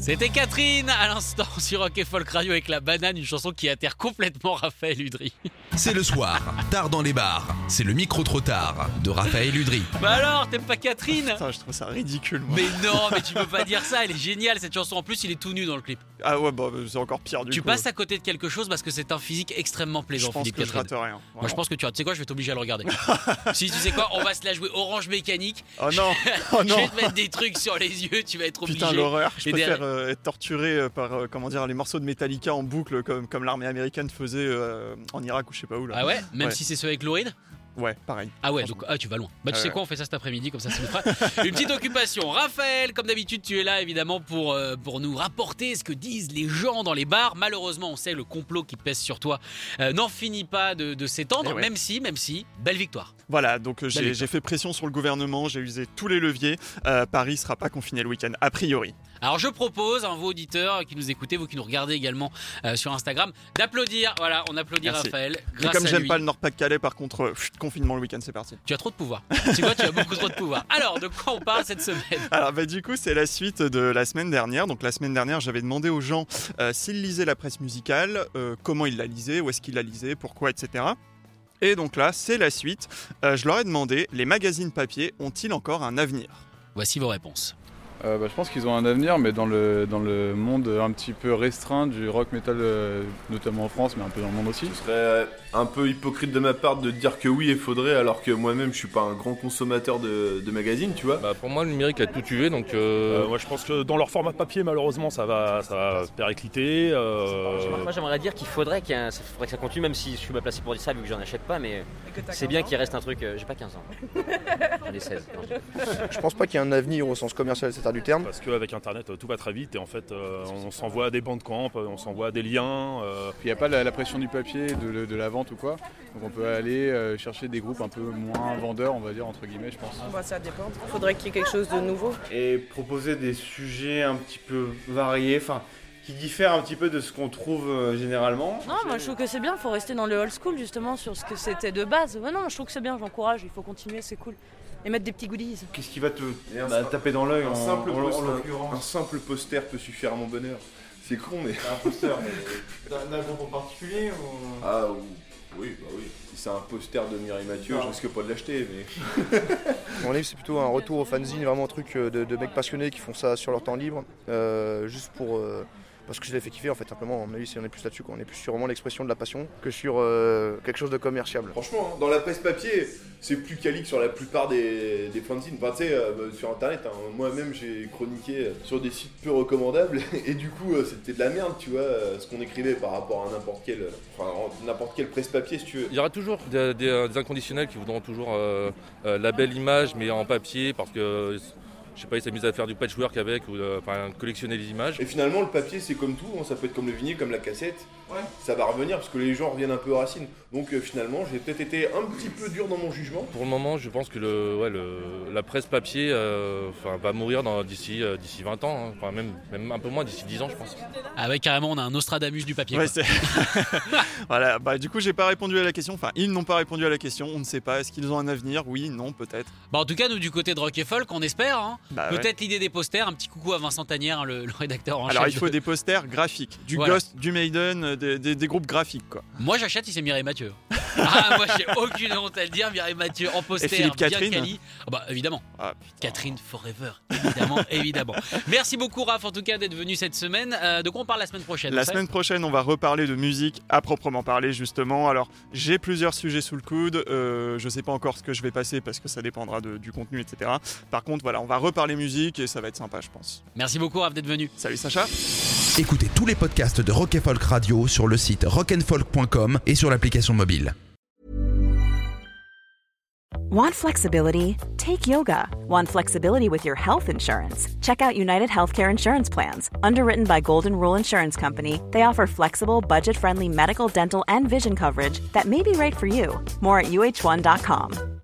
C'était Catherine à l'instant sur Rock et Folk Radio avec la banane, une chanson qui atterre complètement Raphaël Udry. C'est le soir, tard dans les bars. C'est le micro trop tard de Raphaël Udry. Bah alors, t'aimes pas Catherine? Putain, je trouve ça ridicule. Moi. Mais non, mais tu peux pas dire ça, elle est géniale cette chanson. En plus, il est tout nu dans le clip. Ah ouais, bah c'est encore pire du tu coup. passes à côté de quelque chose parce que c'est un physique extrêmement Je plaisant, pense Philippe que je Catherine. rate rien. Moi, je pense que tu, tu sais quoi, je vais t'obliger à le regarder. si tu sais quoi, on va se la jouer orange mécanique. Oh non, oh je non. vais te mettre des trucs sur les yeux, tu vas être obligé. Putain, l'horreur. Je préfère euh, être torturé euh, par euh, comment dire, les morceaux de Metallica en boucle comme, comme l'armée américaine faisait euh, en Irak ou je sais pas où. Là. Ah ouais? Même Ouais. si c'est ceux avec Lauride Ouais, pareil. Ah ouais, donc ah, tu vas loin. Bah tu sais quoi, on fait ça cet après-midi, comme ça ça nous fera une petite occupation. Raphaël, comme d'habitude, tu es là évidemment pour, euh, pour nous rapporter ce que disent les gens dans les bars. Malheureusement, on sait le complot qui pèse sur toi euh, n'en finit pas de, de s'étendre, Eh ouais. même si, même si, belle victoire. Voilà, donc euh, j'ai fait pression sur le gouvernement, j'ai usé tous les leviers. Paris sera pas confiné le week-end, a priori. Alors je propose, à vos auditeurs qui nous écoutez, vous qui nous regardez également euh, sur Instagram, d'applaudir. Voilà, on applaudit Merci. Raphaël. Mais Grâce comme à j'aime pas le Nord-Pas-de-Calais, par contre, euh, pff, confinement le week-end, c'est parti. Tu as trop de pouvoir. C'est quoi Tu as beaucoup trop de pouvoir. Alors, de quoi on parle cette semaine? Alors bah, du coup c'est la suite de la semaine dernière. Donc la semaine dernière j'avais demandé aux gens euh, s'ils lisaient la presse musicale, euh, comment ils la lisaient, où est-ce qu'ils la lisaient, pourquoi, etc. Et donc là c'est la suite. Euh, je leur ai demandé les magazines papier ont-ils encore un avenir? Voici vos réponses. Euh, bah, je pense qu'ils ont un avenir, mais dans le, dans le monde un petit peu restreint du rock metal, euh, notamment en France, mais un peu dans le monde aussi. Ce serait euh, un peu hypocrite de ma part de dire que oui, il faudrait, alors que moi-même je suis pas un grand consommateur de, de magazines, tu vois. Bah, pour moi, le numérique a tout tué, donc euh, Euh, moi je pense que dans leur format papier malheureusement ça va, ça va péricliter. euh, Moi j'aimerais dire qu'il faudrait, qu'il y ait un- ça faudrait que ça continue, même si je suis mal placé pour dire ça vu que j'en achète pas, mais c'est bien qu'il reste un truc. J'ai pas 15 ans. J'en ai 16. Non, je- pense pas qu'il y ait un avenir au sens commercial, du terme. parce qu'avec internet euh, tout va très vite et en fait euh, on s'envoie des bandes camp, on s'envoie des liens. euh, Il n'y a pas la, la pression du papier, de, de la vente ou quoi? Donc on peut aller euh, chercher des groupes un peu moins vendeurs, on va dire, entre guillemets, je pense. Bah, ça dépend. Il faudrait qu'il y ait quelque chose de nouveau. et proposer des sujets un petit peu variés, enfin qui diffèrent un petit peu de ce qu'on trouve euh, généralement. Non, moi je trouve que c'est bien. Il faut rester dans le old school justement sur ce que c'était de base. Ouais, non, je trouve que c'est bien. J'encourage. Il faut continuer. C'est cool. Et mettre des petits goodies. Qu'est-ce qui va te bah, taper dans l'œil un Un simple poster peut suffire à mon bonheur. C'est con mais. Un poster, mais d'un groupe en particulier ou... Ah ou- oui, bah oui. Si c'est un poster de Mireille Mathieu, je risque pas de l'acheter, mais. Mon avis, c'est plutôt un retour au fanzine, vraiment un truc euh, de, de mecs passionnés qui font ça sur leur temps libre, euh, juste pour. euh, parce que je les fait kiffer en fait, simplement. À mon avis, c'est- on est plus là-dessus. On est plus sur vraiment l'expression de la passion que sur euh, quelque chose de commerciable. Franchement, hein, dans la presse papier, c'est plus quali que sur la plupart des, des fanzines. Enfin, tu sais, euh, bah, sur internet, hein, moi-même j'ai chroniqué sur des sites peu recommandables et du coup, euh, c'était de la merde, tu vois, euh, ce qu'on écrivait par rapport à n'importe quel, enfin, n'importe quel presse papier, si tu veux. il y aura toujours des, des- des inconditionnels qui voudront toujours euh, euh, la belle image, mais en papier, parce que je sais pas, ils s'amusent à faire du patchwork avec, ou euh, enfin, collectionner les images. Et finalement, le papier, c'est comme tout, hein, ça peut être comme le vinyle, comme la cassette. Ouais. Ça va revenir parce que les gens reviennent un peu aux racines. Donc euh, finalement, j'ai peut-être été un petit peu dur dans mon jugement. Pour le moment, je pense que le, ouais, le- la presse papier euh, enfin, va mourir d'ici euh, d'ici 20 ans, hein. enfin, même, même un peu moins, d'ici 10 ans, je pense. Ah ouais, carrément, on a un Nostradamus du papier. Ouais, voilà, bah du coup j'ai pas répondu à la question, enfin ils n'ont pas répondu à la question, on ne sait pas, est-ce qu'ils ont un avenir? Oui, non, peut-être. Bah, en tout cas, nous, du côté de Rock et Folk, on espère. hein. Bah, ouais. Peut-être l'idée des posters. Un petit coucou à Vincent Tanière, hein, le, le rédacteur en Alors chef il faut de- des posters graphiques, du Voilà. Ghost, du Maiden, euh, des, des- des groupes graphiques quoi. Moi, j'achète si c'est Mireille Mathieu. Ah, moi, j'ai aucune honte à le dire. Mireille Mathieu en poster, bien Catherine quali. Ah bah, évidemment. Ah. Catherine Forever, évidemment, évidemment. Merci beaucoup, Raph, en tout cas, d'être venu cette semaine. Euh, de quoi on parle la semaine prochaine La semaine prochaine, on va reparler de musique à proprement parler, justement. Alors, j'ai plusieurs sujets sous le coude. euh, je sais pas encore ce que je vais passer parce que ça dépendra de- du contenu, etc. Par contre, voilà, on va reparler musique et ça va être sympa, je pense. Merci beaucoup, Raph, d'être venu. Salut Sacha. Écoutez tous les podcasts de Rock Folk Radio sur le site rockandfolk.com et sur l'application mobile. Want flexibility? Take yoga. Want flexibility with your health insurance? Check out United Healthcare Insurance Plans. Underwritten by Golden Rule Insurance Company, they offer flexible, budget friendly medical, dental, and vision coverage that may be right for you. More at uh1.com.